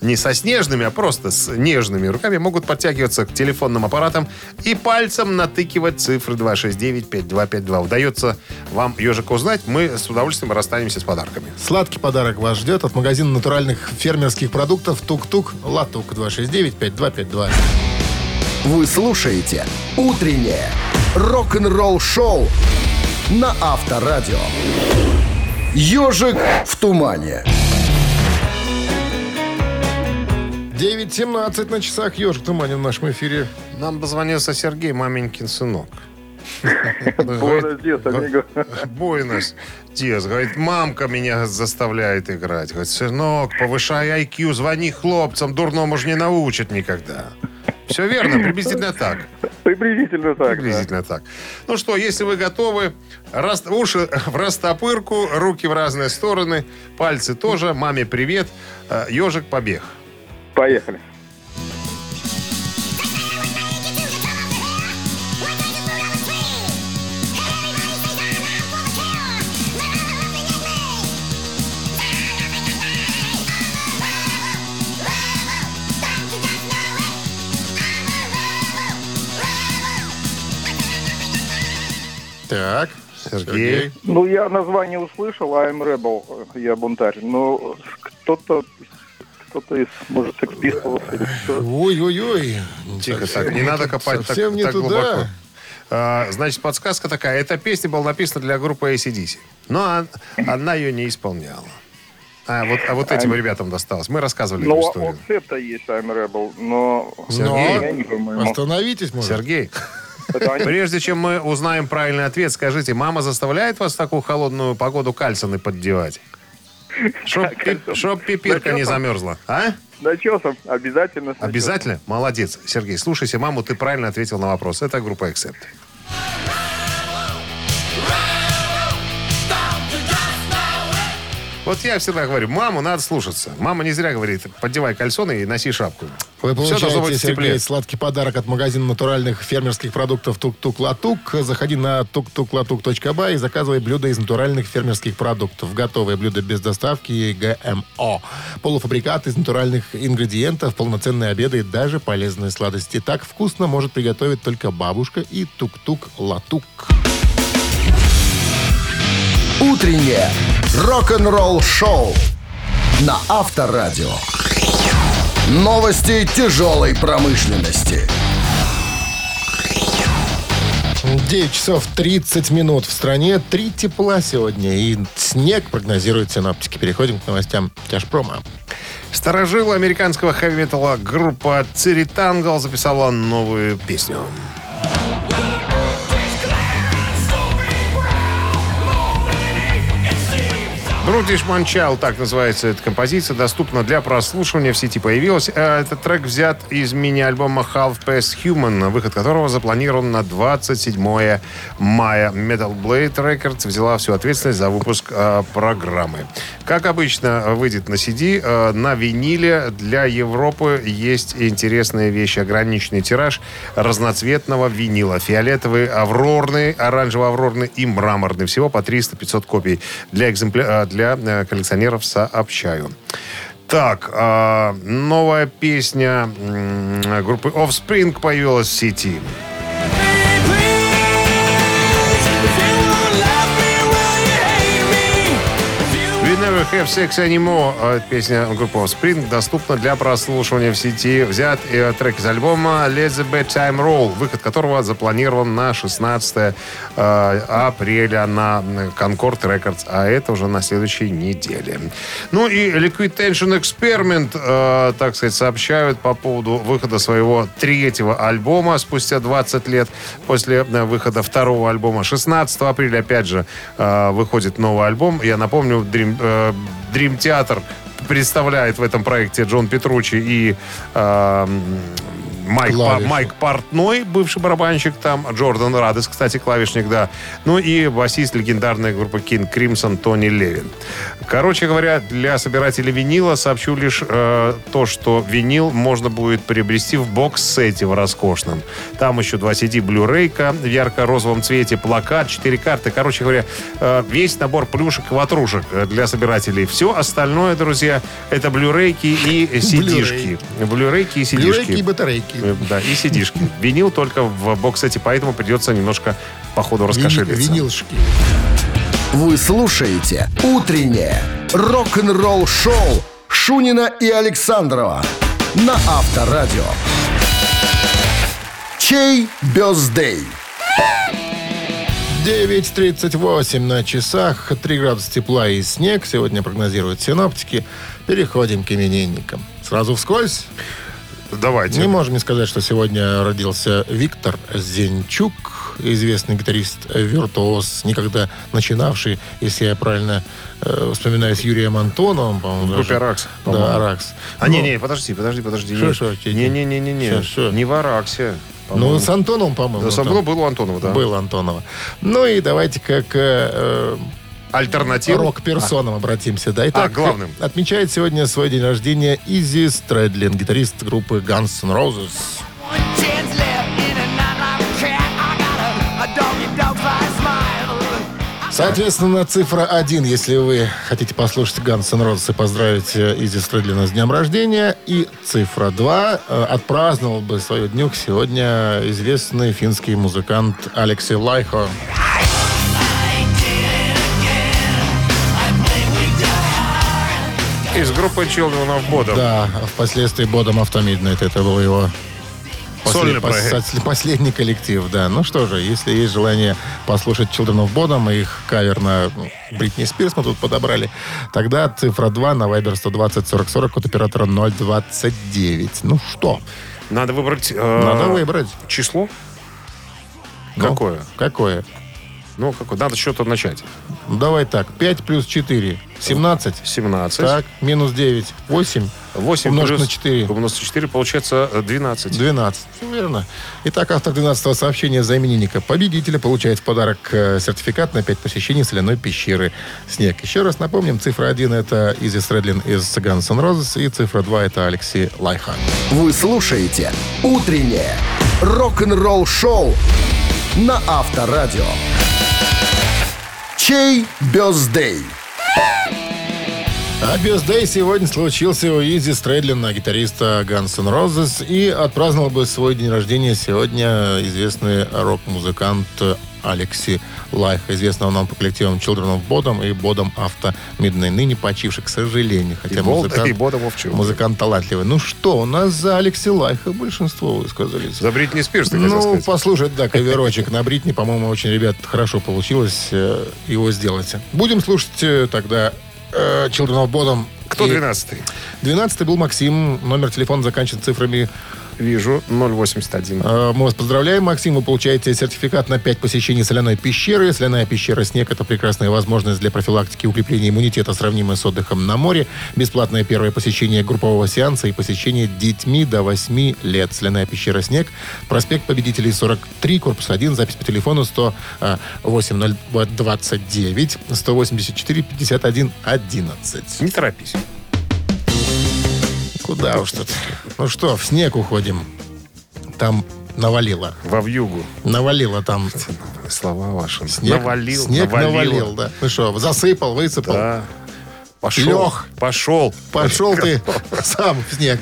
не со снежными, а просто с нежными руками могут подтягиваться к телефонным аппаратам и пальцем натыкивать цифры 269-5252. Удается вам, ежик, узнать, мы с удовольствием расстанемся с подарками. Сладкий подарок вас ждет от магазина натуральных фермерских продуктов «Тук-Тук» Латук 269-5252. Вы слушаете «Утреннее рок-н-ролл-шоу» на Авторадио. «Ежик в тумане». 9.17 на часах. Ежик Туманин в нашем эфире. Нам дозвонился Сергей, маменькин сынок. Буэнос Диас. Говорит, мамка меня заставляет играть. Говорит, сынок, повышай IQ, звони хлопцам, дурному же не научат никогда. Все верно, приблизительно так. Приблизительно так. да. Приблизительно так. Ну что, если вы готовы, рас- уши в растопырку, руки в разные стороны, пальцы тоже, маме привет, э, ежик побег. Поехали. Так, Сергей. Ну, я название услышал, I'm Rebel, я бунтарь. Но кто-то кто-то из, может, кто Ой-ой-ой. Тихо так, не надо копать так, не так туда. глубоко. А, значит, подсказка такая. Эта песня была написана для группы ACDC. Но он- она ее не исполняла. А вот, а вот этим ребятам досталось. Мы рассказывали эту Ну, историю. от Септа есть I'm Rebel, но... Сергей? Я не по-моему. Остановитесь, может. Сергей, Это они- прежде чем мы узнаем правильный ответ, скажите, мама заставляет вас в такую холодную погоду кальсоны поддевать? Чтоб, пи- чтоб пипирка не замерзла. А? Начесом, обязательно. Обязательно? Молодец. Сергей, слушайся маму, ты правильно ответил на вопрос. Это группа Accept. Вот я всегда говорю, маму надо слушаться. Мама не зря говорит, поддевай кальсоны и носи шапку. Вы получаете. Сергей, сладкий подарок от магазина натуральных фермерских продуктов «Тук-тук-латук». Заходи на тук-тук-латук.бай и заказывай блюда из натуральных фермерских продуктов. Готовые блюда без доставки и ГМО. Полуфабрикаты из натуральных ингредиентов, полноценные обеды и даже полезные сладости. Так вкусно может приготовить только бабушка и тук-тук-латук. Утреннее рок-н-ролл-шоу на Авторадио. Новости тяжелой промышленности. 9 часов 30 минут в стране. Три тепла сегодня. И снег прогнозируют синоптики. Переходим к новостям тяжпрома. Старожилы американского хэви-металла группа Cirith Ungol записала новую песню. Брудиш Манчал, так называется эта композиция, доступна для прослушивания в сети появилась. Э, Этот трек взят из мини-альбома Half Past Human, выход которого запланирован на 27 мая. Metal Blade Records взяла всю ответственность за выпуск э, программы. Как обычно, выйдет на CD. э, на виниле для Европы есть интересные вещи. Ограниченный тираж разноцветного винила. Фиолетовый, аврорный, оранжево-аврорный и мраморный. Всего по 300-500 копий. Для, экземпля... э, для э, коллекционеров сообщаю. Так, а, новая песня группы Offspring появилась в сети. Have Sex Anymore. э, Песня группы Offspring доступна для прослушивания в сети. Взят э, трек из альбома Let Bad Time Roll, выход которого запланирован на 16 э, апреля на Concord Records, а это уже на следующей неделе. Ну и Liquid Tension Experiment, э, так сказать, сообщают по поводу выхода своего третьего альбома спустя 20 лет после э, выхода второго альбома. 16 апреля, опять же, выходит новый альбом. Я напомню, Dream, э, Dream Theater представляет в этом проекте Джон Петручи и э, Майк, Па-. Майк Портной, бывший барабанщик там, Джордан Радес, кстати, клавишник, да. Ну и басист легендарной группы King Crimson Тони Левин. Короче говоря, для собирателей винила сообщу лишь э, то, что винил можно будет приобрести в бокс-сете в роскошном. Там еще два CD Blu-ray в ярко-розовом цвете, плакат, четыре карты. Короче говоря, э, весь набор плюшек и ватрушек для собирателей. Все остальное, друзья, это Blu-рayки и CD-шки. Blu-рayки и CD-шки. Блюрейки и батарейки. Э, Да, и сидишки. Винил только в боксете, поэтому придется немножко по ходу раскошелиться. Винилшки. Вы слушаете «Утреннее рок-н-ролл-шоу» Шунина и Александрова на Авторадио. Чей бездей? 9.38 на часах, 3 градуса тепла и снег. Сегодня прогнозируют синоптики. Переходим к именинникам. Сразу вскользь. Давайте. Не можем не сказать, что сегодня родился Виктор Зенчук, известный гитарист-виртуоз, никогда начинавший, если я правильно э, вспоминаю, с Юрием Антоновым, по-моему. В группе даже. «Аракс». Да, Аракс. А, Ну, не-не, подожди, подожди, подожди. Шо, не- шо, че- Не-не-не-не-не. Шо, шо? Не в Араксе. Ну, с Антоновым, по-моему. Да, там Сабло был у Антонова, да. Был Антонова. Ну и давайте как э, Альтернатива. рок-персонам обратимся. Да, Итак, А, главным. Отмечает сегодня свой день рождения Изи Стрэдлин, гитарист группы Guns N' Roses. Соответственно, цифра 1, если вы хотите послушать Guns N' Roses и поздравить э, Изи Стрэдлина с днем рождения. И цифра 2, э, отпраздновал бы свою днюх сегодня известный финский музыкант Алекси Лайхо. Из группы Children of Bodom. Да, впоследствии Бодом Автомиднайт. Это был его Сольный пос- проект. пос- последний коллектив, да. Ну что же, если есть желание послушать Children of Bodom и их кавер на Бритни Спирс мы тут подобрали, тогда цифра 2 на Viber 120 40 40 от оператора 029. Ну что, Надо выбрать... э, надо выбрать. Число? Ну, Какое? Какое? Ну, какое? Надо что-то начать. Давай так, 5 плюс 4, 17. 17. Так, минус 9, 8, 8 умножить плюс на 4. умножить на 4 получается э, 12. 12. Все верно. Итак, автор 12-го сообщения за именинника победителя получает в подарок э, сертификат на 5 посещений соляной пещеры «Снег». Еще раз напомним, цифра 1 это Изи Стрэдлин из Guns N' Roses, и цифра 2 это Алексей Лайха. Вы слушаете «Утреннее рок-н-ролл-шоу» на Авторадио. Чей birthday? А birthday сегодня случился у Изи Стрэдлина, гитариста Guns N' Roses, и отпраздновал бы свой день рождения сегодня известный рок-музыкант Алекси Лайхо, известного нам по коллективам Children of Bodom и Bodom After Midnight, ныне почивший, к сожалению. Хотя И музыкант, и Бодом музыкант талантливый. Ну что, у нас за Алекси Лайхо большинство высказались. За Бритни Спирс, ты Ну, сказать. послушать, да, каверочек на Бритни, по-моему, очень, ребят, хорошо получилось э, его сделать. Будем слушать э, тогда э, Children of Bodom. Кто И 12 12 был Максим. Номер телефона заканчивается цифрами. Вижу, 081. Э, Мы вас поздравляем, Максим. Вы получаете сертификат на 5 посещений соляной пещеры. Соляная пещера «Снег» — это прекрасная возможность для профилактики и укрепления иммунитета, сравнимая с отдыхом на море. Бесплатное первое посещение группового сеанса и посещение детьми до 8 лет. Соляная пещера «Снег». Проспект Победителей 43, корпус 1, запись по телефону 108 029 184 51 11. Не торопись. Куда уж тут. Ну что, в снег уходим. Там навалило. Во вьюгу. Навалило там. Слова ваши. Снег, навалил, снег навалил. навалил, да. Ну что, засыпал, высыпал. Да. Пошел. Лег. Пошел. Пошел ты сам в снег.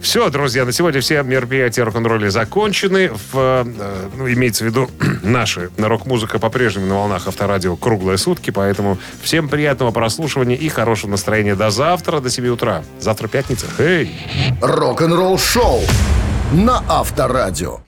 Все, друзья, на сегодня все мероприятия рок-н-ролля закончены. В, э, ну, имеется в виду, наши рок-музыка по-прежнему на волнах авторадио круглые сутки, поэтому всем приятного прослушивания и хорошего настроения до завтра, до 7 утра. Завтра пятница. Эй! Рок-н-ролл-шоу на Авторадио.